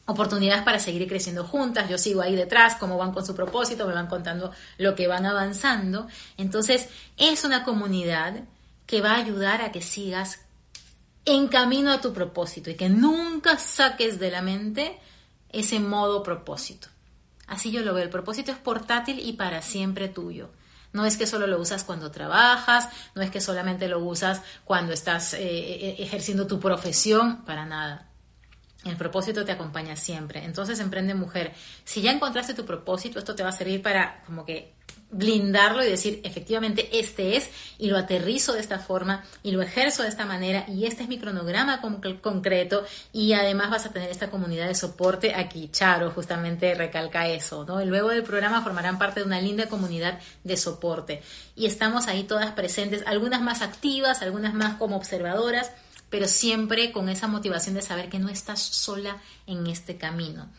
oportunidades para seguir creciendo juntas, yo sigo ahí detrás, cómo van con su propósito, me van contando lo que van avanzando. Entonces, es una comunidad que va a ayudar a que sigas en camino a tu propósito y que nunca saques de la mente ese modo propósito. Así yo lo veo, el propósito es portátil y para siempre tuyo. No es que solo lo usas cuando trabajas, no es que solamente lo usas cuando estás eh, eh, ejerciendo tu profesión, para nada el propósito te acompaña siempre. Entonces, emprende mujer. Si ya encontraste tu propósito, esto te va a servir para como que blindarlo y decir, efectivamente, este es, y lo aterrizo de esta forma, y lo ejerzo de esta manera, y este es mi cronograma concreto, y además vas a tener esta comunidad de soporte aquí. Charo justamente recalca eso, ¿no? Y luego del programa formarán parte de una linda comunidad de soporte. Y estamos ahí todas presentes, algunas más activas, algunas más como observadoras, pero siempre con esa motivación de saber que no estás sola en este camino.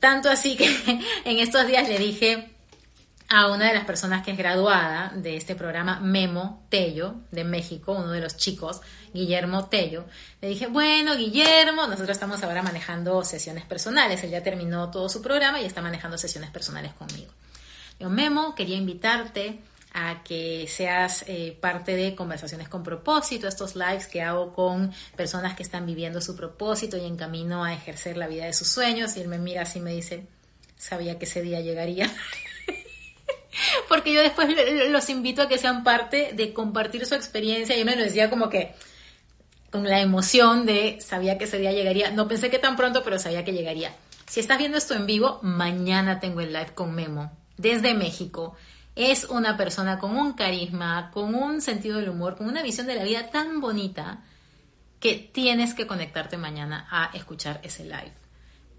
Tanto así que en estos días le dije a una de las personas que es graduada de este programa, Memo Tello, de México, uno de los chicos, Guillermo Tello, le dije, bueno, Guillermo, nosotros estamos ahora manejando sesiones personales, él ya terminó todo su programa y está manejando sesiones personales conmigo. Yo, Memo, quería invitarte a que seas eh, parte de conversaciones con propósito, estos lives que hago con personas que están viviendo su propósito y en camino a ejercer la vida de sus sueños. Y él me mira así y me dice, sabía que ese día llegaría. Porque yo después los invito a que sean parte de compartir su experiencia. Y me lo decía como que con la emoción de sabía que ese día llegaría. No pensé que tan pronto, pero sabía que llegaría. Si estás viendo esto en vivo, mañana tengo el live con Memo desde México es una persona con un carisma, con un sentido del humor, con una visión de la vida tan bonita que tienes que conectarte mañana a escuchar ese live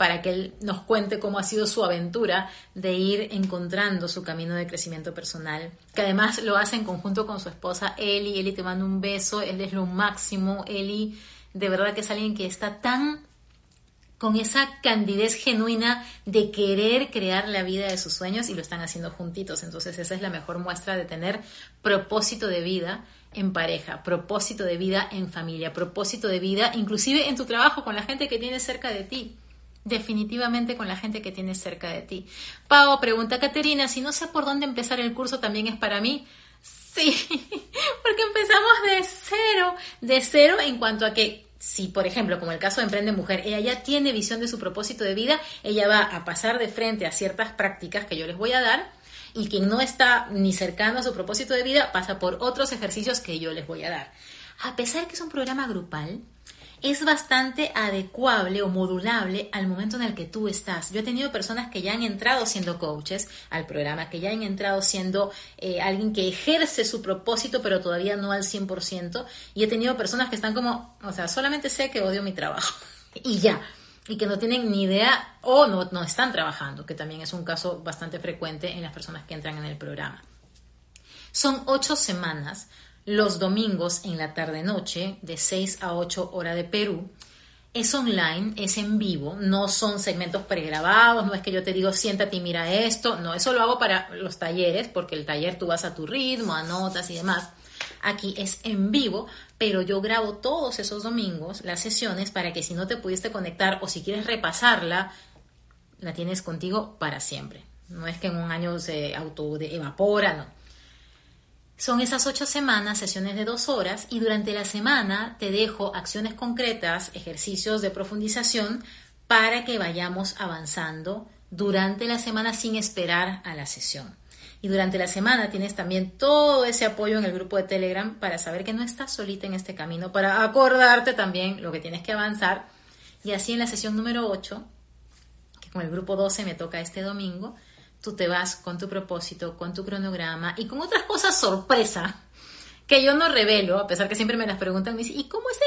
para que él nos cuente cómo ha sido su aventura de ir encontrando su camino de crecimiento personal, que además lo hace en conjunto con su esposa Eli. Eli te manda un beso, él es lo máximo. Eli, de verdad que es alguien que está tan con esa candidez genuina de querer crear la vida de sus sueños y lo están haciendo juntitos. Entonces esa es la mejor muestra de tener propósito de vida en pareja, propósito de vida en familia, propósito de vida inclusive en tu trabajo con la gente que tienes cerca de ti. Definitivamente con la gente que tienes cerca de ti. Pau pregunta, Caterina, si no sé por dónde empezar el curso, ¿también es para mí? Sí, porque empezamos de cero, de cero en cuanto a que si, por ejemplo, como el caso de Emprende Mujer, ella ya tiene visión de su propósito de vida, ella va a pasar de frente a ciertas prácticas que yo les voy a dar y quien no está ni cercano a su propósito de vida pasa por otros ejercicios que yo les voy a dar. A pesar que es un programa grupal, es bastante adecuable o modulable al momento en el que tú estás. Yo he tenido personas que ya han entrado siendo coaches al programa, que ya han entrado siendo eh, alguien que ejerce su propósito, pero todavía no al 100%. Y he tenido personas que están como, o sea, solamente sé que odio mi trabajo. y ya. Y que no tienen ni idea o no, no están trabajando, que también es un caso bastante frecuente en las personas que entran en el programa. Son ocho semanas los domingos en la tarde-noche, de 6 a 8 hora de Perú. Es online, es en vivo, no son segmentos pregrabados, no es que yo te digo siéntate y mira esto, no, eso lo hago para los talleres, porque el taller tú vas a tu ritmo, anotas y demás. Aquí es en vivo, pero yo grabo todos esos domingos las sesiones para que si no te pudiste conectar o si quieres repasarla, la tienes contigo para siempre. No es que en un año se auto evapora, no son esas ocho semanas, sesiones de dos horas, y durante la semana te dejo acciones concretas, ejercicios de profundización para que vayamos avanzando durante la semana sin esperar a la sesión. Y durante la semana tienes también todo ese apoyo en el grupo de Telegram para saber que no estás solita en este camino, para acordarte también lo que tienes que avanzar. Y así en la sesión número 8, que con el grupo 12 me toca este domingo, tú te vas con tu propósito, con tu cronograma y con otras cosas sorpresa que yo no revelo, a pesar que siempre me las preguntan, me dicen, ¿y cómo es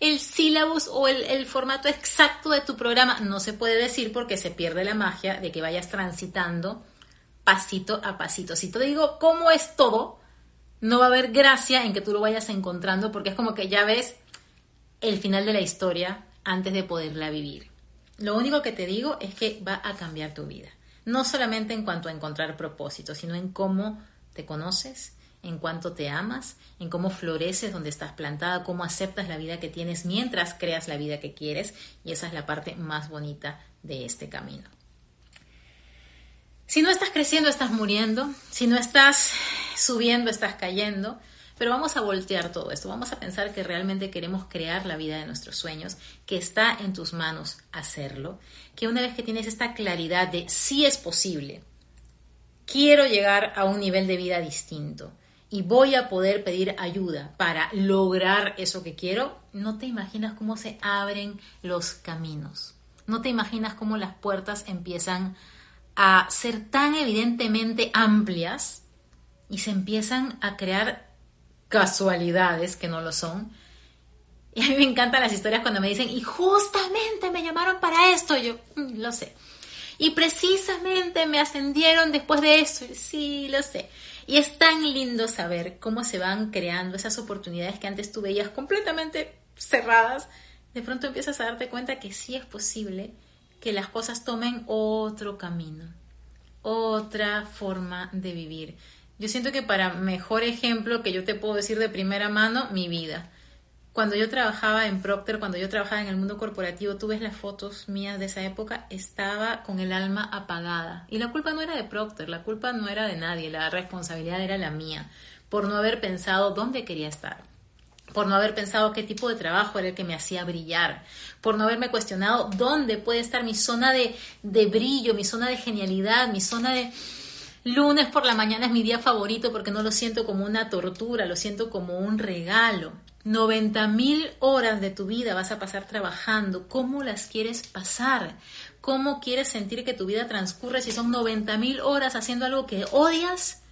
el, el sílabus o el, el, formato exacto de tu programa? No se puede decir porque se pierde la magia de que vayas transitando pasito a pasito. Si te digo cómo es todo, no va a haber gracia en que tú lo vayas encontrando porque es como que ya ves el final de la historia antes de poderla vivir. Lo único que te digo es que va a cambiar tu vida no solamente en cuanto a encontrar propósito, sino en cómo te conoces, en cuánto te amas, en cómo floreces donde estás plantada, cómo aceptas la vida que tienes mientras creas la vida que quieres, y esa es la parte más bonita de este camino. Si no estás creciendo, estás muriendo, si no estás subiendo, estás cayendo, pero vamos a voltear todo esto, vamos a pensar que realmente queremos crear la vida de nuestros sueños, que está en tus manos hacerlo, que una vez que tienes esta claridad de si es posible, quiero llegar a un nivel de vida distinto y voy a poder pedir ayuda para lograr eso que quiero, no te imaginas cómo se abren los caminos, no te imaginas cómo las puertas empiezan a ser tan evidentemente amplias y se empiezan a crear casualidades que no lo son. Y a mí me encantan las historias cuando me dicen, y justamente me llamaron para esto, yo mm, lo sé. Y precisamente me ascendieron después de eso, sí, lo sé. Y es tan lindo saber cómo se van creando esas oportunidades que antes tú veías completamente cerradas. De pronto empiezas a darte cuenta que sí es posible que las cosas tomen otro camino, otra forma de vivir. Yo siento que para mejor ejemplo que yo te puedo decir de primera mano, mi vida. Cuando yo trabajaba en Procter, cuando yo trabajaba en el mundo corporativo, tú ves las fotos mías de esa época, estaba con el alma apagada. Y la culpa no era de Procter, la culpa no era de nadie, la responsabilidad era la mía, por no haber pensado dónde quería estar, por no haber pensado qué tipo de trabajo era el que me hacía brillar, por no haberme cuestionado dónde puede estar mi zona de, de brillo, mi zona de genialidad, mi zona de... Lunes por la mañana es mi día favorito porque no lo siento como una tortura, lo siento como un regalo. 90 mil horas de tu vida vas a pasar trabajando. ¿Cómo las quieres pasar? ¿Cómo quieres sentir que tu vida transcurre si son 90 mil horas haciendo algo que odias?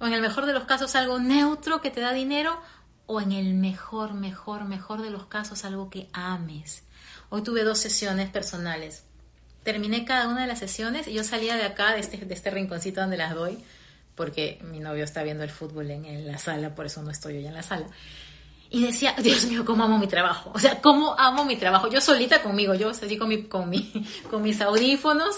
¿O en el mejor de los casos algo neutro que te da dinero? ¿O en el mejor, mejor, mejor de los casos algo que ames? Hoy tuve dos sesiones personales. Terminé cada una de las sesiones y yo salía de acá, de este, de este rinconcito donde las doy, porque mi novio está viendo el fútbol en, en la sala, por eso no estoy yo ya en la sala y decía, Dios mío, cómo amo mi trabajo. O sea, cómo amo mi trabajo. Yo solita conmigo, yo así con, mi, con, mi, con mis audífonos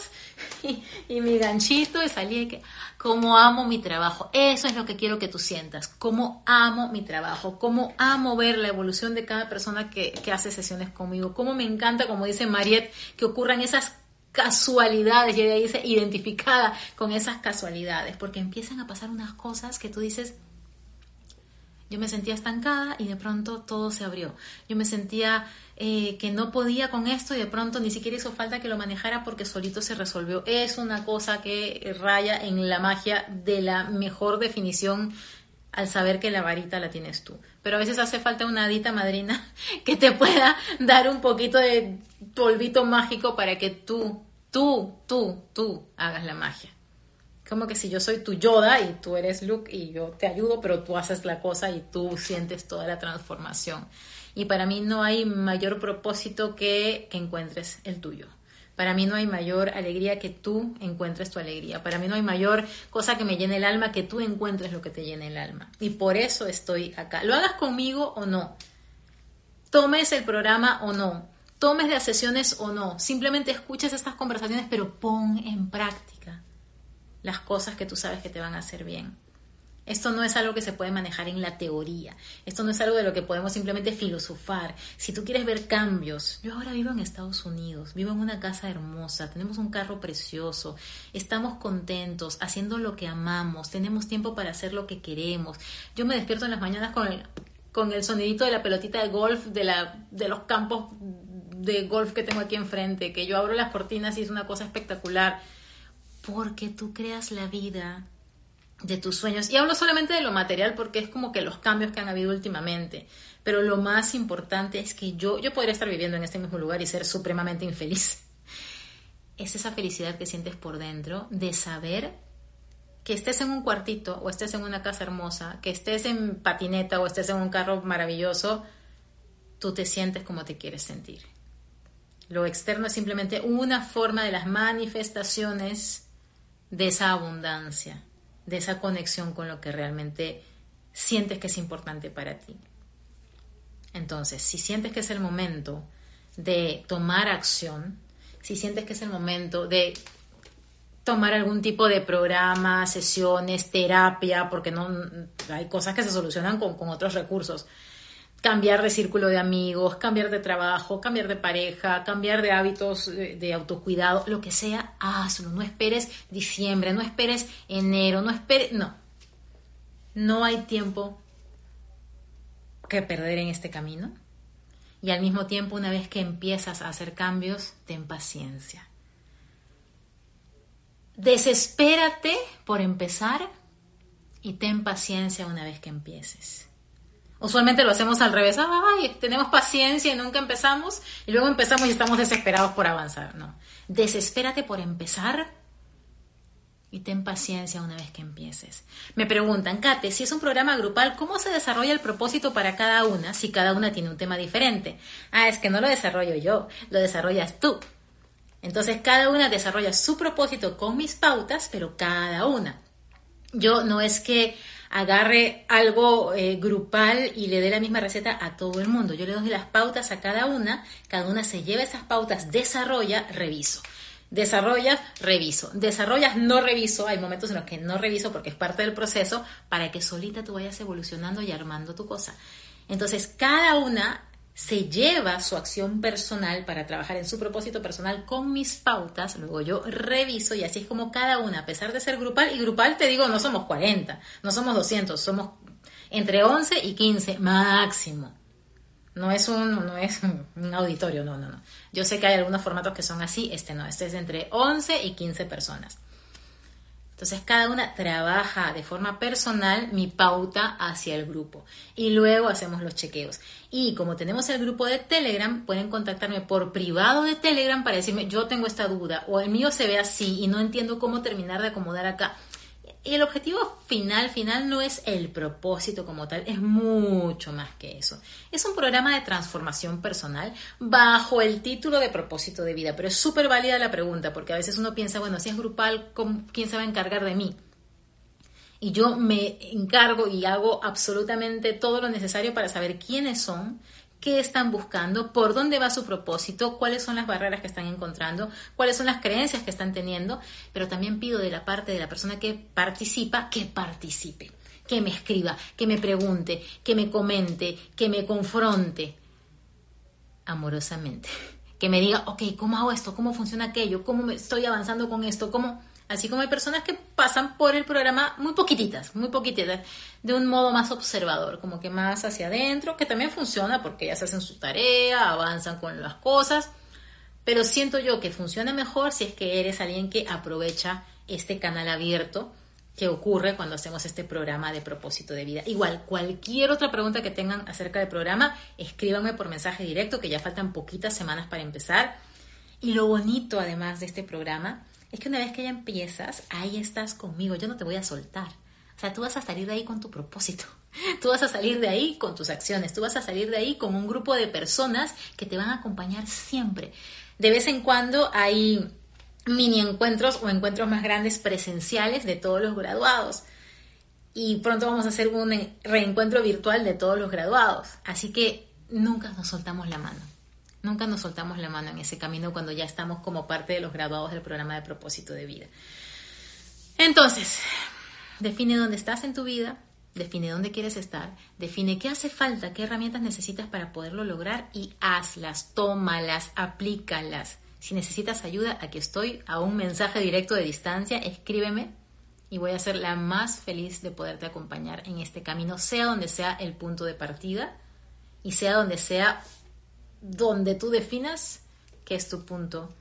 y, mi ganchito y salí que, cómo amo mi trabajo. Eso es lo que quiero que tú sientas. Cómo amo mi trabajo. Cómo amo ver la evolución de cada persona que, que hace sesiones conmigo. Cómo me encanta, como dice Mariette, que ocurran esas casualidades. Y ella dice, identificada con esas casualidades. Porque empiezan a pasar unas cosas que tú dices, yo me sentía estancada y de pronto todo se abrió. Yo me sentía eh, que no podía con esto y de pronto ni siquiera hizo falta que lo manejara porque solito se resolvió. Es una cosa que raya en la magia de la mejor definición al saber que la varita la tienes tú. Pero a veces hace falta una adita madrina que te pueda dar un poquito de polvito mágico para que tú, tú, tú, tú hagas la magia como que si yo soy tu Yoda y tú eres Luke y yo te ayudo, pero tú haces la cosa y tú sientes toda la transformación. Y para mí no hay mayor propósito que que encuentres el tuyo. Para mí no hay mayor alegría que tú encuentres tu alegría. Para mí no hay mayor cosa que me llene el alma que tú encuentres lo que te llene el alma. Y por eso estoy acá. Lo hagas conmigo o no. Tomes el programa o no. Tomes las sesiones o no. Simplemente escuches estas conversaciones, pero pon en práctica las cosas que tú sabes que te van a hacer bien. Esto no es algo que se puede manejar en la teoría. Esto no es algo de lo que podemos simplemente filosofar. Si tú quieres ver cambios, yo ahora vivo en Estados Unidos, vivo en una casa hermosa, tenemos un carro precioso, estamos contentos, haciendo lo que amamos, tenemos tiempo para hacer lo que queremos. Yo me despierto en las mañanas con el, con el sonidito de la pelotita de golf de, la, de los campos de golf que tengo aquí enfrente, que yo abro las cortinas y es una cosa espectacular porque tú creas la vida de tus sueños. Y hablo solamente de lo material porque es como que los cambios que han habido últimamente. Pero lo más importante es que yo, yo podría estar viviendo en este mismo lugar y ser supremamente infeliz. Es esa felicidad que sientes por dentro de saber que estés en un cuartito o estés en una casa hermosa, que estés en patineta o estés en un carro maravilloso, tú te sientes como te quieres sentir. Lo externo es simplemente una forma de las manifestaciones de esa abundancia, de esa conexión con lo que realmente sientes que es importante para ti. Entonces, si sientes que es el momento de tomar acción, si sientes que es el momento de tomar algún tipo de programa, sesiones, terapia, porque no hay cosas que se solucionan con, con otros recursos cambiar de círculo de amigos, cambiar de trabajo, cambiar de pareja, cambiar de hábitos de, autocuidado, lo que sea, hazlo. No esperes diciembre, no esperes enero, no esperes. No. No hay tiempo que perder en este camino. Y al mismo tiempo, una vez que empiezas a hacer cambios, ten paciencia. Desespérate por empezar y ten paciencia una vez que empieces. Usualmente lo hacemos al revés. Ay, tenemos paciencia y nunca empezamos. Y luego empezamos y estamos desesperados por avanzar. No. Desespérate por empezar y ten paciencia una vez que empieces. Me preguntan, Kate, si es un programa grupal, ¿cómo se desarrolla el propósito para cada una si cada una tiene un tema diferente? Ah, es que no lo desarrollo yo, lo desarrollas tú. Entonces cada una desarrolla su propósito con mis pautas, pero cada una. Yo no es que agarre algo eh, grupal y le dé la misma receta a todo el mundo. Yo le doy las pautas a cada una, cada una se lleva esas pautas, desarrolla, reviso. Desarrollas, reviso. Desarrollas, no reviso. Hay momentos en los que no reviso porque es parte del proceso para que solita tú vayas evolucionando y armando tu cosa. Entonces, cada una se lleva su acción personal para trabajar en su propósito personal con mis pautas, luego yo reviso y así es como cada una, a pesar de ser grupal, y grupal te digo, no somos 40, no somos 200, somos entre 11 y 15 máximo. No es un, no es un auditorio, no, no, no. Yo sé que hay algunos formatos que son así, este no, este es entre 11 y 15 personas. Entonces cada una trabaja de forma personal mi pauta hacia el grupo y luego hacemos los chequeos. Y como tenemos el grupo de Telegram, pueden contactarme por privado de Telegram para decirme yo tengo esta duda o el mío se ve así y no entiendo cómo terminar de acomodar acá. Y el objetivo final, final no es el propósito como tal, es mucho más que eso. Es un programa de transformación personal bajo el título de propósito de vida, pero es súper válida la pregunta porque a veces uno piensa, bueno, si es grupal, ¿quién se va a encargar de mí? Y yo me encargo y hago absolutamente todo lo necesario para saber quiénes son, qué están buscando, por dónde va su propósito, cuáles son las barreras que están encontrando, cuáles son las creencias que están teniendo, pero también pido de la parte de la persona que participa que participe, que me escriba, que me pregunte, que me comente, que me confronte amorosamente, que me diga, ok, ¿cómo hago esto? ¿Cómo funciona aquello? ¿Cómo me estoy avanzando con esto? ¿Cómo? Así como hay personas que pasan por el programa muy poquititas, muy poquititas, de un modo más observador, como que más hacia adentro, que también funciona porque se hacen su tarea, avanzan con las cosas, pero siento yo que funciona mejor si es que eres alguien que aprovecha este canal abierto que ocurre cuando hacemos este programa de propósito de vida. Igual, cualquier otra pregunta que tengan acerca del programa, escríbanme por mensaje directo, que ya faltan poquitas semanas para empezar. Y lo bonito además de este programa es que una vez que ya empiezas, ahí estás conmigo, yo no te voy a soltar. O sea, tú vas a salir de ahí con tu propósito, tú vas a salir de ahí con tus acciones, tú vas a salir de ahí con un grupo de personas que te van a acompañar siempre. De vez en cuando hay mini encuentros o encuentros más grandes presenciales de todos los graduados. Y pronto vamos a hacer un reencuentro virtual de todos los graduados. Así que nunca nos soltamos la mano. Nunca nos soltamos la mano en ese camino cuando ya estamos como parte de los graduados del programa de propósito de vida. Entonces, define dónde estás en tu vida, define dónde quieres estar, define qué hace falta, qué herramientas necesitas para poderlo lograr y hazlas, tómalas, aplícalas. Si necesitas ayuda, aquí estoy, a un mensaje directo de distancia, escríbeme y voy a ser la más feliz de poderte acompañar en este camino, sea donde sea el punto de partida y sea donde sea donde tú definas qué es tu punto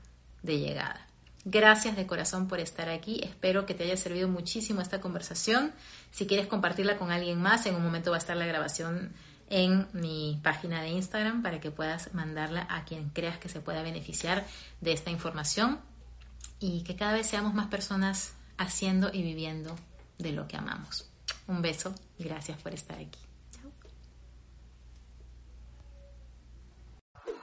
de llegada. Gracias de corazón por estar aquí. Espero que te haya servido muchísimo esta conversación. Si quieres compartirla con alguien más, en un momento va a estar la grabación en mi página de Instagram para que puedas mandarla a quien creas que se pueda beneficiar de esta información y que cada vez seamos más personas haciendo y viviendo de lo que amamos. Un beso, gracias por estar aquí.